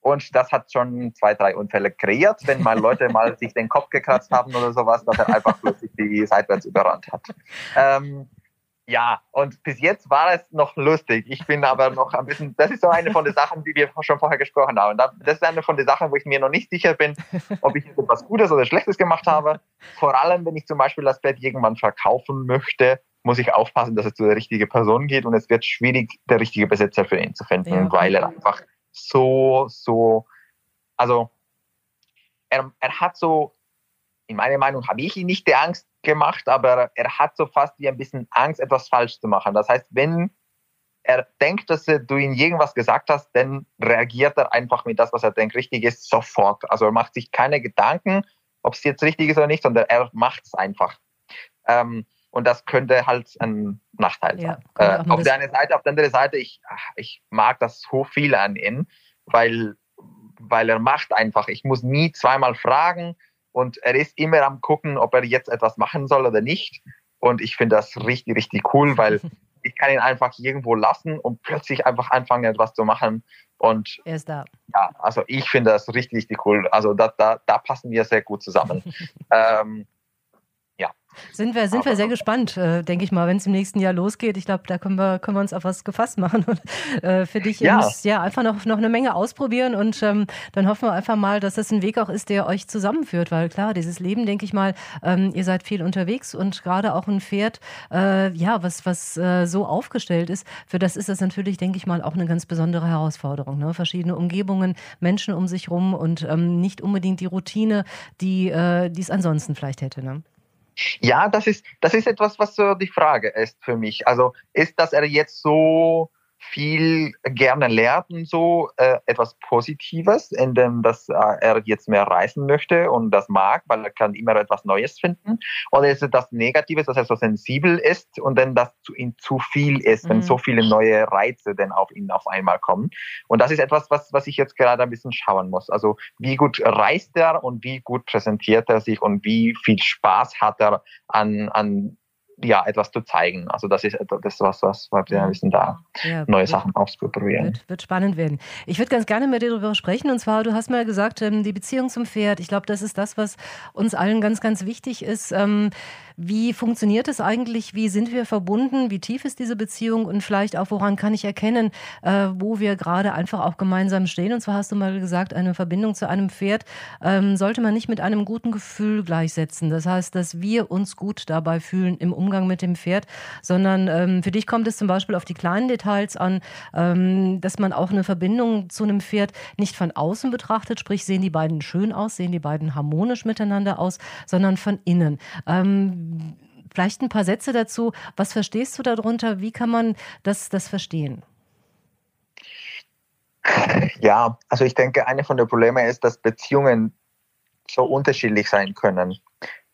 und das hat schon zwei, drei Unfälle kreiert, wenn mal Leute mal sich den Kopf gekratzt haben oder sowas, dass er einfach plötzlich die seitwärts überrannt hat. Ähm, ja, und bis jetzt war es noch lustig. Ich bin aber noch ein bisschen, das ist so eine von den Sachen, die wir schon vorher gesprochen haben. Das ist eine von den Sachen, wo ich mir noch nicht sicher bin, ob ich etwas Gutes oder Schlechtes gemacht habe. Vor allem, wenn ich zum Beispiel das Bett irgendwann verkaufen möchte, muss ich aufpassen, dass es zu der richtigen Person geht und es wird schwierig, der richtige Besitzer für ihn zu finden, ja. weil er einfach so, so, also er, er hat so, in meiner Meinung habe ich ihn nicht die Angst gemacht, aber er hat so fast wie ein bisschen Angst, etwas falsch zu machen. Das heißt, wenn er denkt, dass du ihm irgendwas gesagt hast, dann reagiert er einfach mit das, was er denkt, richtig ist, sofort. Also er macht sich keine Gedanken, ob es jetzt richtig ist oder nicht, sondern er macht es einfach. Ähm, und das könnte halt ein Nachteil ja, sein. Äh, auf der einen Seite, auf der anderen Seite, ich, ich mag das so viel an ihm, weil, weil er macht einfach. Ich muss nie zweimal fragen und er ist immer am gucken, ob er jetzt etwas machen soll oder nicht. Und ich finde das richtig, richtig cool, weil ich kann ihn einfach irgendwo lassen und plötzlich einfach anfangen, etwas zu machen. Und er ist da. Ja, also ich finde das richtig, richtig cool. Also da, da, da passen wir sehr gut zusammen. ähm, sind wir, sind wir sehr gespannt, äh, denke ich mal, wenn es im nächsten Jahr losgeht. Ich glaube, da können wir, können wir uns auf was gefasst machen und äh, für dich ja. ja einfach noch, noch eine Menge ausprobieren und ähm, dann hoffen wir einfach mal, dass das ein Weg auch ist, der euch zusammenführt, weil klar, dieses Leben, denke ich mal, ähm, ihr seid viel unterwegs und gerade auch ein Pferd, äh, ja, was, was äh, so aufgestellt ist, für das ist das natürlich, denke ich mal, auch eine ganz besondere Herausforderung. Ne? Verschiedene Umgebungen, Menschen um sich rum und ähm, nicht unbedingt die Routine, die, äh, die es ansonsten vielleicht hätte. Ne? Ja, das ist, das ist etwas, was so die Frage ist für mich. Also ist, dass er jetzt so viel gerne lernt und so äh, etwas Positives, in dem dass äh, er jetzt mehr reisen möchte und das mag, weil er kann immer etwas Neues finden. Oder ist es das Negatives, dass er so sensibel ist und dann das zu ihm zu viel ist, mhm. wenn so viele neue Reize dann auf ihn auf einmal kommen. Und das ist etwas, was, was ich jetzt gerade ein bisschen schauen muss. Also wie gut reist er und wie gut präsentiert er sich und wie viel Spaß hat er an, an ja, etwas zu zeigen. Also das ist das was, was wir ein bisschen da ja, neue Sachen ausprobieren. Wird, wird, spannend werden. Ich würde ganz gerne mit dir darüber sprechen. Und zwar, du hast mal gesagt, ähm, die Beziehung zum Pferd. Ich glaube, das ist das, was uns allen ganz, ganz wichtig ist. Ähm, wie funktioniert es eigentlich? Wie sind wir verbunden? Wie tief ist diese Beziehung? Und vielleicht auch, woran kann ich erkennen, äh, wo wir gerade einfach auch gemeinsam stehen? Und zwar hast du mal gesagt, eine Verbindung zu einem Pferd ähm, sollte man nicht mit einem guten Gefühl gleichsetzen. Das heißt, dass wir uns gut dabei fühlen im Umgang mit dem Pferd, sondern ähm, für dich kommt es zum Beispiel auf die kleinen Details an, ähm, dass man auch eine Verbindung zu einem Pferd nicht von außen betrachtet, sprich sehen die beiden schön aus, sehen die beiden harmonisch miteinander aus, sondern von innen. Ähm, Vielleicht ein paar Sätze dazu. Was verstehst du darunter? Wie kann man das, das verstehen? Ja, also ich denke, eine von den Problemen ist, dass Beziehungen so unterschiedlich sein können.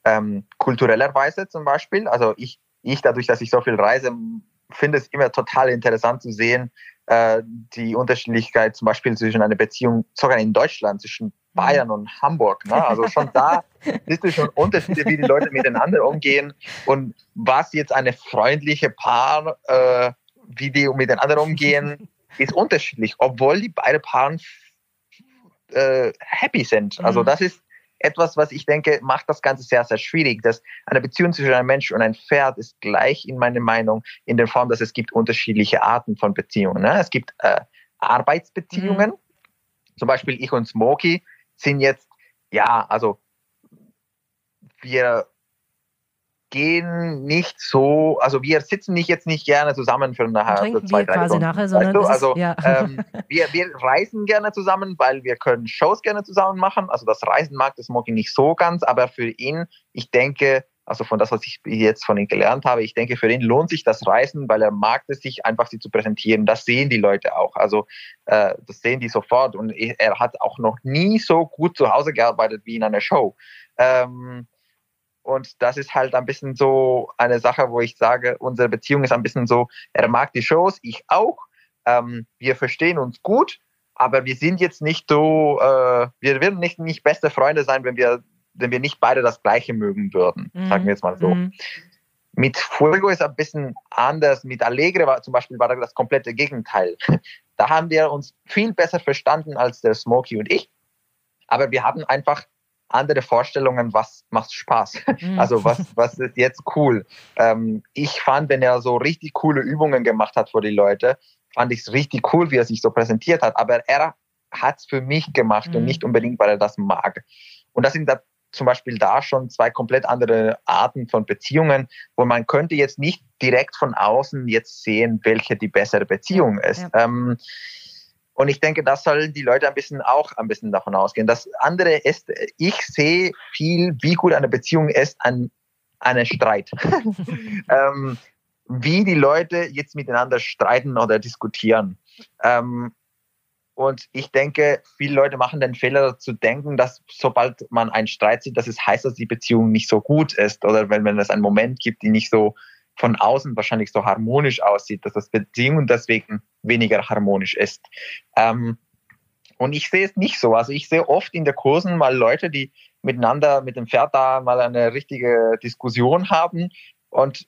Ähm, kulturellerweise zum Beispiel, also ich, ich dadurch, dass ich so viel reise, finde es immer total interessant zu sehen, äh, die Unterschiedlichkeit zum Beispiel zwischen einer Beziehung, sogar in Deutschland, zwischen Bayern und Hamburg. Ne? Also schon da siehst du schon Unterschiede, wie die Leute miteinander umgehen und was jetzt eine freundliche Paar, äh, wie die miteinander umgehen, ist unterschiedlich, obwohl die beide Paaren äh, happy sind. Also mhm. das ist etwas, was ich denke, macht das Ganze sehr, sehr schwierig. Dass eine Beziehung zwischen einem Mensch und einem Pferd ist gleich in meiner Meinung in der Form, dass es gibt unterschiedliche Arten von Beziehungen. Ne? Es gibt äh, Arbeitsbeziehungen. Mhm. Zum Beispiel ich und Smokey sind jetzt, ja, also wir gehen nicht so, also wir sitzen nicht jetzt nicht gerne zusammen für nachher. Für zwei, wir quasi Stunden, nachher, sondern weißt du? also ja. ähm, wir, wir reisen gerne zusammen, weil wir können Shows gerne zusammen machen. Also das Reisen mag das Moki nicht so ganz, aber für ihn, ich denke, also von das, was ich jetzt von ihm gelernt habe, ich denke, für ihn lohnt sich das Reisen, weil er mag es sich einfach, sie zu präsentieren. Das sehen die Leute auch. Also äh, das sehen die sofort. Und er hat auch noch nie so gut zu Hause gearbeitet wie in einer Show. Ähm, und das ist halt ein bisschen so eine Sache, wo ich sage, unsere Beziehung ist ein bisschen so, er mag die Shows, ich auch. Ähm, wir verstehen uns gut, aber wir sind jetzt nicht so, äh, wir würden nicht, nicht beste Freunde sein, wenn wir, wenn wir nicht beide das Gleiche mögen würden, mhm. sagen wir jetzt mal so. Mhm. Mit Fuego ist ein bisschen anders. Mit Allegre war zum Beispiel war das komplette Gegenteil. Da haben wir uns viel besser verstanden als der Smokey und ich. Aber wir hatten einfach andere Vorstellungen, was macht Spaß. Mhm. Also was, was ist jetzt cool. Ähm, ich fand, wenn er so richtig coole Übungen gemacht hat für die Leute, fand ich es richtig cool, wie er sich so präsentiert hat. Aber er hat es für mich gemacht mhm. und nicht unbedingt, weil er das mag. Und das sind da zum Beispiel da schon zwei komplett andere Arten von Beziehungen, wo man könnte jetzt nicht direkt von außen jetzt sehen, welche die bessere Beziehung ist. Ja. Ähm, und ich denke, das sollen die Leute ein bisschen auch ein bisschen davon ausgehen. Das andere ist, ich sehe viel, wie gut eine Beziehung ist an einem Streit. ähm, wie die Leute jetzt miteinander streiten oder diskutieren. Ähm, und ich denke, viele Leute machen den Fehler zu denken, dass sobald man einen Streit sieht, dass es heißt, dass die Beziehung nicht so gut ist oder wenn, wenn es einen Moment gibt, die nicht so von außen wahrscheinlich so harmonisch aussieht, dass das Beziehung deswegen weniger harmonisch ist. Ähm, und ich sehe es nicht so. Also ich sehe oft in der Kursen mal Leute, die miteinander mit dem Pferd da mal eine richtige Diskussion haben und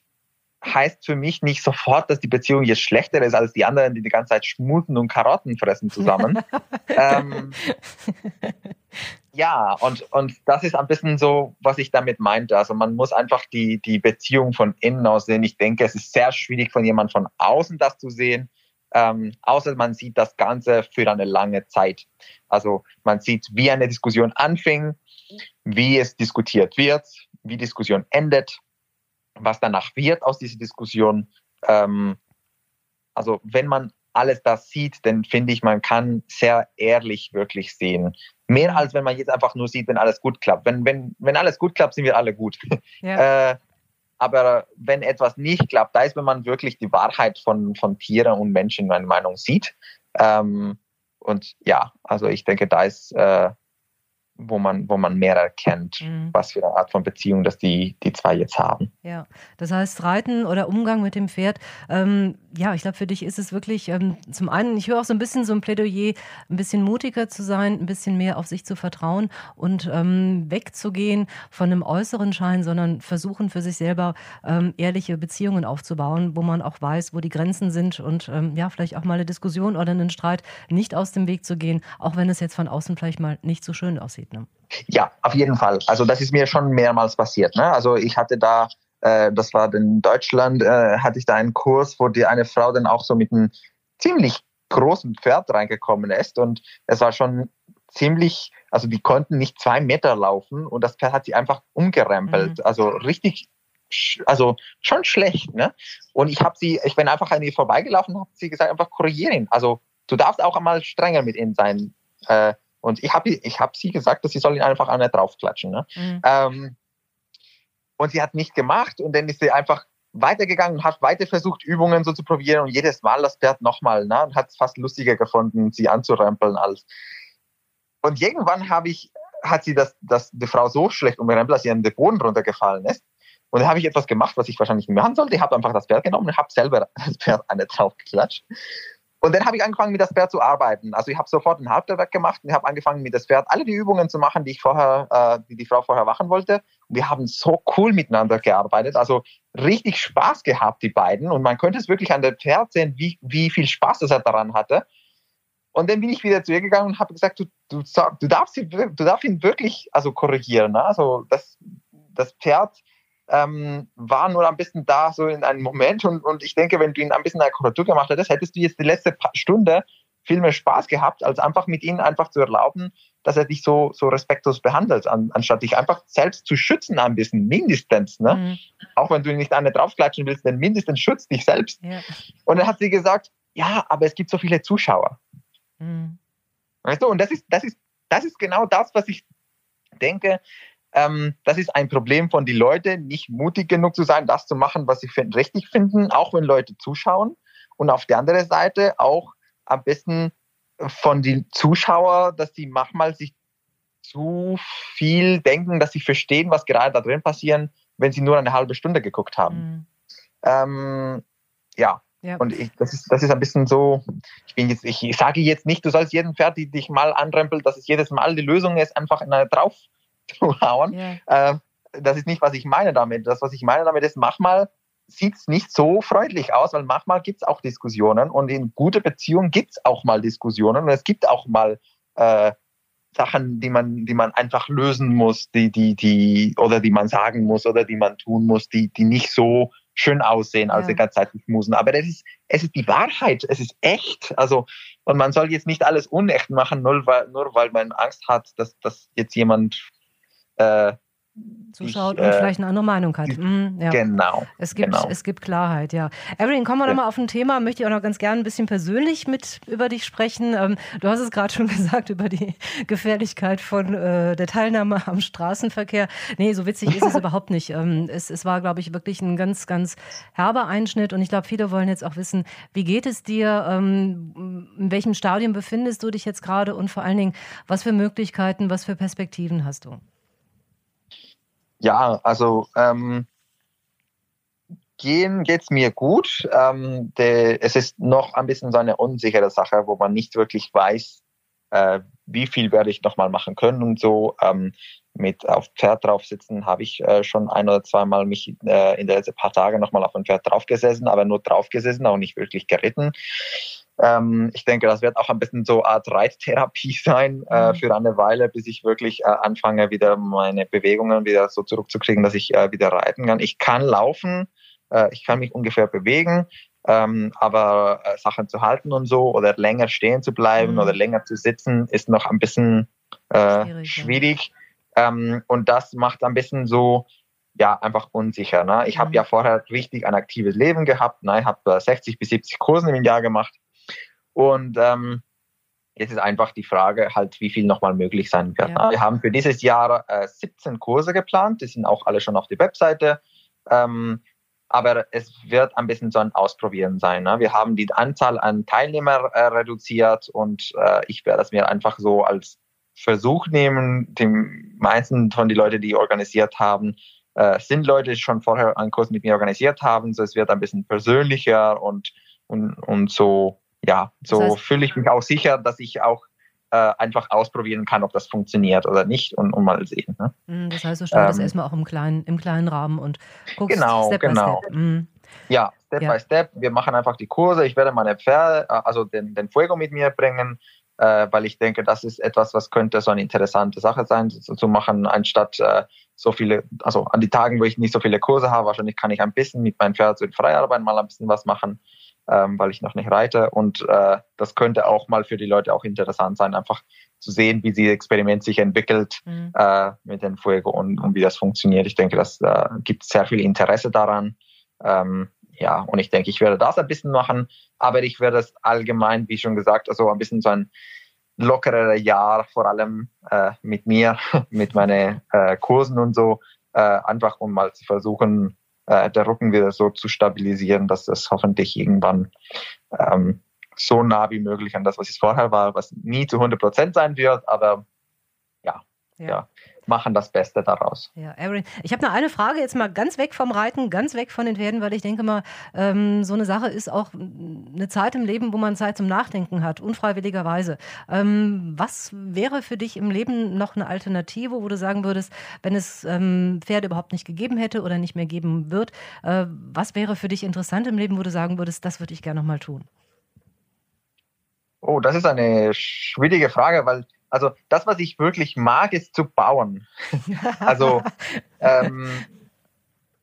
heißt für mich nicht sofort, dass die Beziehung jetzt schlechter ist als die anderen, die die ganze Zeit schmuten und Karotten fressen zusammen. ähm, ja, und, und das ist ein bisschen so, was ich damit meinte. Also man muss einfach die, die Beziehung von innen aus sehen. Ich denke, es ist sehr schwierig von jemand von außen das zu sehen, ähm, außer man sieht das Ganze für eine lange Zeit. Also man sieht, wie eine Diskussion anfing, wie es diskutiert wird, wie Diskussion endet was danach wird aus dieser Diskussion. Ähm, also wenn man alles das sieht, dann finde ich, man kann sehr ehrlich wirklich sehen. Mehr als wenn man jetzt einfach nur sieht, wenn alles gut klappt. Wenn, wenn, wenn alles gut klappt, sind wir alle gut. Ja. äh, aber wenn etwas nicht klappt, da ist, wenn man wirklich die Wahrheit von, von Tieren und Menschen in meiner Meinung sieht. Ähm, und ja, also ich denke, da ist äh, wo man, wo man mehr erkennt, mhm. was für eine Art von Beziehung das die, die zwei jetzt haben. Ja, das heißt, Reiten oder Umgang mit dem Pferd, ähm, ja, ich glaube, für dich ist es wirklich ähm, zum einen, ich höre auch so ein bisschen so ein Plädoyer, ein bisschen mutiger zu sein, ein bisschen mehr auf sich zu vertrauen und ähm, wegzugehen von einem äußeren Schein, sondern versuchen für sich selber ähm, ehrliche Beziehungen aufzubauen, wo man auch weiß, wo die Grenzen sind und ähm, ja, vielleicht auch mal eine Diskussion oder einen Streit nicht aus dem Weg zu gehen, auch wenn es jetzt von außen vielleicht mal nicht so schön aussieht passiert. Ne? Ja, auf jeden Fall. Also das ist mir schon mehrmals passiert. Ne? Also ich hatte da, äh, das war in Deutschland, äh, hatte ich da einen Kurs, wo die eine Frau dann auch so mit einem ziemlich großen Pferd reingekommen ist und es war schon ziemlich, also die konnten nicht zwei Meter laufen und das Pferd hat sie einfach umgerempelt. Mhm. Also richtig also schon schlecht, ne? Und ich habe sie, ich bin einfach an ihr vorbeigelaufen und habe sie gesagt, einfach korrigieren. Also du darfst auch einmal strenger mit ihnen sein. Äh, und ich habe ich hab sie gesagt, dass sie soll ihn einfach an draufklatschen. Ne? Mhm. Ähm, und sie hat nicht gemacht und dann ist sie einfach weitergegangen und hat weiter versucht, Übungen so zu probieren und jedes Mal das Pferd nochmal ne? und hat es fast lustiger gefunden, sie anzurempeln als. Und irgendwann habe ich, hat sie das, das, die Frau so schlecht umgerempelt, dass sie an den Boden runtergefallen ist. Und dann habe ich etwas gemacht, was ich wahrscheinlich nicht machen sollte. Ich habe einfach das Pferd genommen und habe selber das Pferd eine draufgeklatscht. Und dann habe ich angefangen, mit das Pferd zu arbeiten. Also ich habe sofort ein Halbterwerk gemacht und habe angefangen, mit das Pferd alle die Übungen zu machen, die ich vorher, äh, die die Frau vorher machen wollte. Und wir haben so cool miteinander gearbeitet. Also richtig Spaß gehabt, die beiden. Und man könnte es wirklich an der Pferd sehen, wie, wie viel Spaß er daran hatte. und dann bin ich wieder zu ihr gegangen und habe gesagt, du, du, du, darfst du darfst ihn wirklich also korrigieren. Ne? Also das, das Pferd ähm, war nur ein bisschen da, so in einem Moment. Und, und ich denke, wenn du ihn ein bisschen eine Korrektur gemacht hättest, hättest du jetzt die letzte Stunde viel mehr Spaß gehabt, als einfach mit ihm einfach zu erlauben, dass er dich so, so respektlos behandelt, an, anstatt dich einfach selbst zu schützen ein bisschen, mindestens. Ne? Mhm. Auch wenn du nicht eine draufklatschen willst, dann mindestens schützt dich selbst. Ja. Und dann hat sie gesagt, ja, aber es gibt so viele Zuschauer. Mhm. Weißt du, und das ist, das ist, das ist genau das, was ich denke, ähm, das ist ein Problem von den Leuten, nicht mutig genug zu sein, das zu machen, was sie find, richtig finden, auch wenn Leute zuschauen. Und auf der anderen Seite auch am besten von den Zuschauern, dass die manchmal sich zu viel denken, dass sie verstehen, was gerade da drin passiert, wenn sie nur eine halbe Stunde geguckt haben. Mhm. Ähm, ja. ja. Und ich, das, ist, das ist ein bisschen so, ich, bin jetzt, ich sage jetzt nicht, du sollst jeden Pferd, die dich mal anrempelt, dass es jedes Mal die Lösung ist, einfach in eine drauf zu hauen. Yeah. Äh, das ist nicht, was ich meine damit. Das, was ich meine damit ist, manchmal sieht es nicht so freundlich aus, weil manchmal gibt es auch Diskussionen und in guter Beziehung gibt es auch mal Diskussionen und es gibt auch mal äh, Sachen, die man, die man einfach lösen muss, die, die, die, oder die man sagen muss oder die man tun muss, die, die nicht so schön aussehen, als ja. die ganze Zeit müssen. Aber das ist, es ist die Wahrheit, es ist echt. Also, und man soll jetzt nicht alles unecht machen, nur weil, nur weil man Angst hat, dass, dass jetzt jemand äh, zuschaut ich, und äh, vielleicht eine andere Meinung hat. Mhm, ja. Genau. Es gibt, genau. es gibt Klarheit, ja. Evelyn, kommen wir ja. nochmal auf ein Thema. Möchte ich auch noch ganz gerne ein bisschen persönlich mit über dich sprechen. Ähm, du hast es gerade schon gesagt über die Gefährlichkeit von äh, der Teilnahme am Straßenverkehr. Nee, so witzig ist es überhaupt nicht. Ähm, es, es war, glaube ich, wirklich ein ganz, ganz herber Einschnitt und ich glaube, viele wollen jetzt auch wissen, wie geht es dir? Ähm, in welchem Stadium befindest du dich jetzt gerade und vor allen Dingen, was für Möglichkeiten, was für Perspektiven hast du? Ja, also ähm, gehen geht's mir gut. Ähm, de, es ist noch ein bisschen so eine unsichere Sache, wo man nicht wirklich weiß, äh, wie viel werde ich nochmal machen können und so. Ähm, mit auf Pferd drauf sitzen habe ich äh, schon ein oder zweimal mich äh, in den paar Tagen nochmal auf ein Pferd draufgesessen, aber nur draufgesessen, auch nicht wirklich geritten. Ähm, ich denke, das wird auch ein bisschen so eine Art Reittherapie sein äh, mhm. für eine Weile, bis ich wirklich äh, anfange, wieder meine Bewegungen wieder so zurückzukriegen, dass ich äh, wieder reiten kann. Ich kann laufen, äh, ich kann mich ungefähr bewegen, ähm, aber äh, Sachen zu halten und so oder länger stehen zu bleiben mhm. oder länger zu sitzen, ist noch ein bisschen äh, schwierig. schwierig. Ähm, und das macht ein bisschen so, ja, einfach unsicher. Ne? Ich mhm. habe ja vorher richtig ein aktives Leben gehabt. Ne? Ich habe 60 bis 70 Kursen im Jahr gemacht. Und ähm, jetzt ist einfach die Frage halt, wie viel nochmal möglich sein wird. Ja. Wir haben für dieses Jahr äh, 17 Kurse geplant, die sind auch alle schon auf der Webseite. Ähm, aber es wird ein bisschen so ein Ausprobieren sein. Ne? Wir haben die Anzahl an Teilnehmern äh, reduziert und äh, ich werde das mir einfach so als Versuch nehmen. Die meisten von den Leuten, die organisiert haben, äh, sind Leute, die schon vorher einen Kurs mit mir organisiert haben. So es wird ein bisschen persönlicher und, und, und so ja, so das heißt, fühle ich mich auch sicher, dass ich auch äh, einfach ausprobieren kann, ob das funktioniert oder nicht und, und mal sehen. Ne? Mhm, das heißt, du startest ähm, erstmal auch im kleinen, im kleinen Rahmen und guckst genau, Step genau. by Step. Mhm. Ja, Step ja. by Step. Wir machen einfach die Kurse. Ich werde meine Pferde, äh, also den, den Fuego mit mir bringen, äh, weil ich denke, das ist etwas, was könnte so eine interessante Sache sein, so, zu machen, anstatt äh, so viele, also an die Tagen, wo ich nicht so viele Kurse habe, wahrscheinlich kann ich ein bisschen mit meinem Pferd so in Freiarbeit mal ein bisschen was machen ähm, weil ich noch nicht reite. Und äh, das könnte auch mal für die Leute auch interessant sein, einfach zu sehen, wie dieses Experiment sich entwickelt mhm. äh, mit den Fuego und, und wie das funktioniert. Ich denke, das äh, gibt sehr viel Interesse daran. Ähm, ja, und ich denke, ich werde das ein bisschen machen, aber ich werde es allgemein, wie schon gesagt, also ein bisschen so ein lockerer Jahr, vor allem äh, mit mir, mit meinen äh, Kursen und so, äh, einfach um mal zu versuchen, äh, der Rücken wieder so zu stabilisieren, dass das hoffentlich irgendwann ähm, so nah wie möglich an das, was es vorher war, was nie zu 100 Prozent sein wird, aber ja, ja, ja machen das Beste daraus. Ja, Aaron, ich habe noch eine Frage jetzt mal ganz weg vom Reiten, ganz weg von den Pferden, weil ich denke mal, ähm, so eine Sache ist auch eine Zeit im Leben, wo man Zeit zum Nachdenken hat, unfreiwilligerweise. Ähm, was wäre für dich im Leben noch eine Alternative, wo du sagen würdest, wenn es ähm, Pferde überhaupt nicht gegeben hätte oder nicht mehr geben wird, äh, was wäre für dich interessant im Leben, wo du sagen würdest, das würde ich gerne noch mal tun? Oh, das ist eine schwierige Frage, weil also das, was ich wirklich mag, ist zu bauen. also ähm,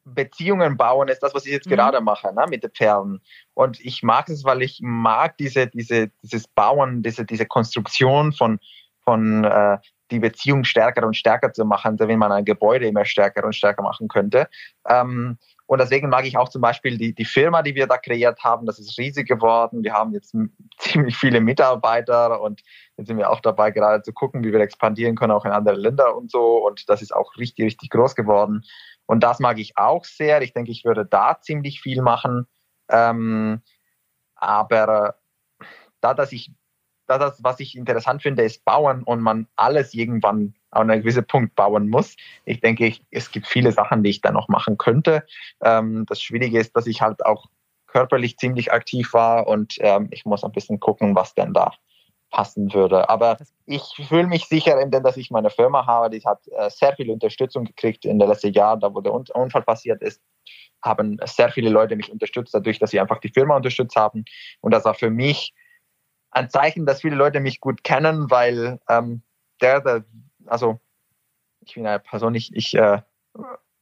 Beziehungen bauen ist das, was ich jetzt mhm. gerade mache, ne, mit den Pferden. Und ich mag es, weil ich mag diese, diese, dieses Bauen, diese, diese Konstruktion von, von äh, die Beziehung stärker und stärker zu machen, wenn man ein Gebäude immer stärker und stärker machen könnte. Ähm, und deswegen mag ich auch zum Beispiel die, die Firma, die wir da kreiert haben, das ist riesig geworden. Wir haben jetzt ziemlich viele Mitarbeiter und jetzt sind wir auch dabei, gerade zu gucken, wie wir expandieren können, auch in andere Länder und so. Und das ist auch richtig, richtig groß geworden. Und das mag ich auch sehr. Ich denke, ich würde da ziemlich viel machen. Ähm, aber da, dass ich, da das, was ich interessant finde, ist bauen und man alles irgendwann an einem gewissen Punkt bauen muss. Ich denke, ich, es gibt viele Sachen, die ich da noch machen könnte. Ähm, das Schwierige ist, dass ich halt auch körperlich ziemlich aktiv war und ähm, ich muss ein bisschen gucken, was denn da passen würde. Aber ich fühle mich sicher, denn dass ich meine Firma habe, die hat äh, sehr viel Unterstützung gekriegt in den letzten Jahren, da wo der Unfall passiert ist, haben sehr viele Leute mich unterstützt, dadurch, dass sie einfach die Firma unterstützt haben. Und das war für mich ein Zeichen, dass viele Leute mich gut kennen, weil ähm, der, der, also ich bin eine Person, ich, ich äh,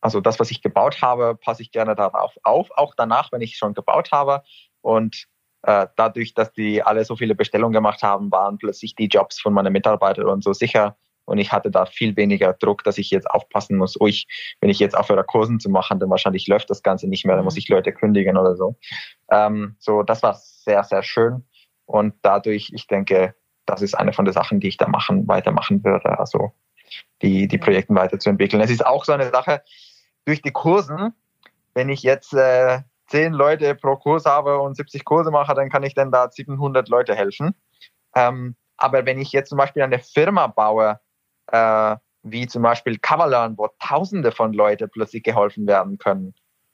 also das, was ich gebaut habe, passe ich gerne darauf auf, auch danach, wenn ich schon gebaut habe. Und äh, dadurch, dass die alle so viele Bestellungen gemacht haben, waren plötzlich die Jobs von meinen Mitarbeitern und so sicher. Und ich hatte da viel weniger Druck, dass ich jetzt aufpassen muss, oh, ich, wenn ich jetzt aufhöre, Kursen zu machen, dann wahrscheinlich läuft das Ganze nicht mehr, dann muss mhm. ich Leute kündigen oder so. Ähm, so, das war sehr, sehr schön. Und dadurch, ich denke, das ist eine von den Sachen, die ich da machen, weitermachen würde. Also die, die Projekte weiterzuentwickeln. Es ist auch so eine Sache, durch die Kursen, wenn ich jetzt äh, zehn Leute pro Kurs habe und 70 Kurse mache, dann kann ich dann da 700 Leute helfen. Ähm, aber wenn ich jetzt zum Beispiel eine Firma baue, äh, wie zum Beispiel Coverlearn, wo Tausende von Leuten plötzlich geholfen werden können,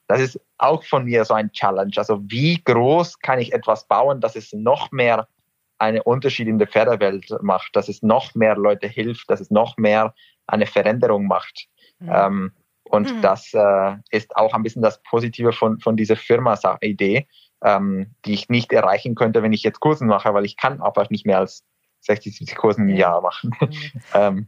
das ist auch von mir so ein Challenge. Also wie groß kann ich etwas bauen, dass es noch mehr einen Unterschied in der Pferdewelt macht, dass es noch mehr Leute hilft, dass es noch mehr eine Veränderung macht. Mhm. Ähm, und mhm. das äh, ist auch ein bisschen das Positive von, von dieser Firma-Idee, ähm, die ich nicht erreichen könnte, wenn ich jetzt Kursen mache, weil ich kann einfach nicht mehr als 60, 70 Kursen im Jahr machen. Mhm. ähm,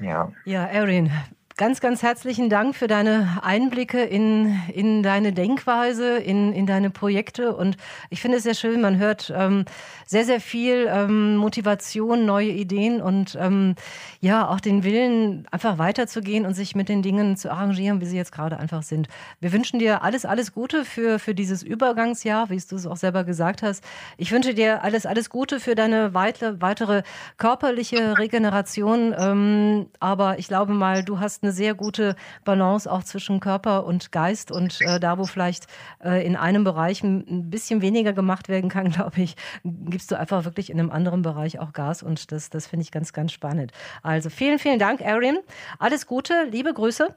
ja. Ja, Erin, Ganz, ganz herzlichen Dank für deine Einblicke in, in deine Denkweise, in, in deine Projekte. Und ich finde es sehr schön, man hört ähm, sehr, sehr viel ähm, Motivation, neue Ideen und ähm, ja, auch den Willen, einfach weiterzugehen und sich mit den Dingen zu arrangieren, wie sie jetzt gerade einfach sind. Wir wünschen dir alles, alles Gute für, für dieses Übergangsjahr, wie du es auch selber gesagt hast. Ich wünsche dir alles, alles Gute für deine weitere, weitere körperliche Regeneration. Ähm, aber ich glaube mal, du hast eine eine sehr gute Balance auch zwischen Körper und Geist. Und äh, da, wo vielleicht äh, in einem Bereich ein bisschen weniger gemacht werden kann, glaube ich, gibst du einfach wirklich in einem anderen Bereich auch Gas. Und das, das finde ich ganz, ganz spannend. Also vielen, vielen Dank, Erin. Alles Gute, liebe Grüße.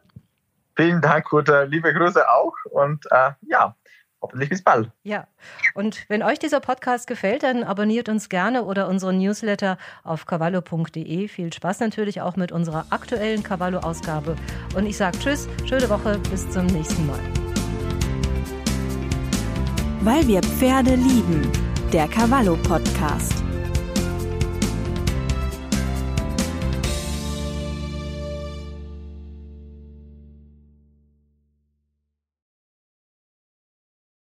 Vielen Dank, Gute. Liebe Grüße auch. Und äh, ja, hoffentlich bis bald. Ja, und wenn euch dieser Podcast gefällt, dann abonniert uns gerne oder unseren Newsletter auf cavallo.de. Viel Spaß natürlich auch mit unserer aktuellen Cavallo-Ausgabe. Und ich sage Tschüss, schöne Woche, bis zum nächsten Mal. Weil wir Pferde lieben, der Cavallo-Podcast.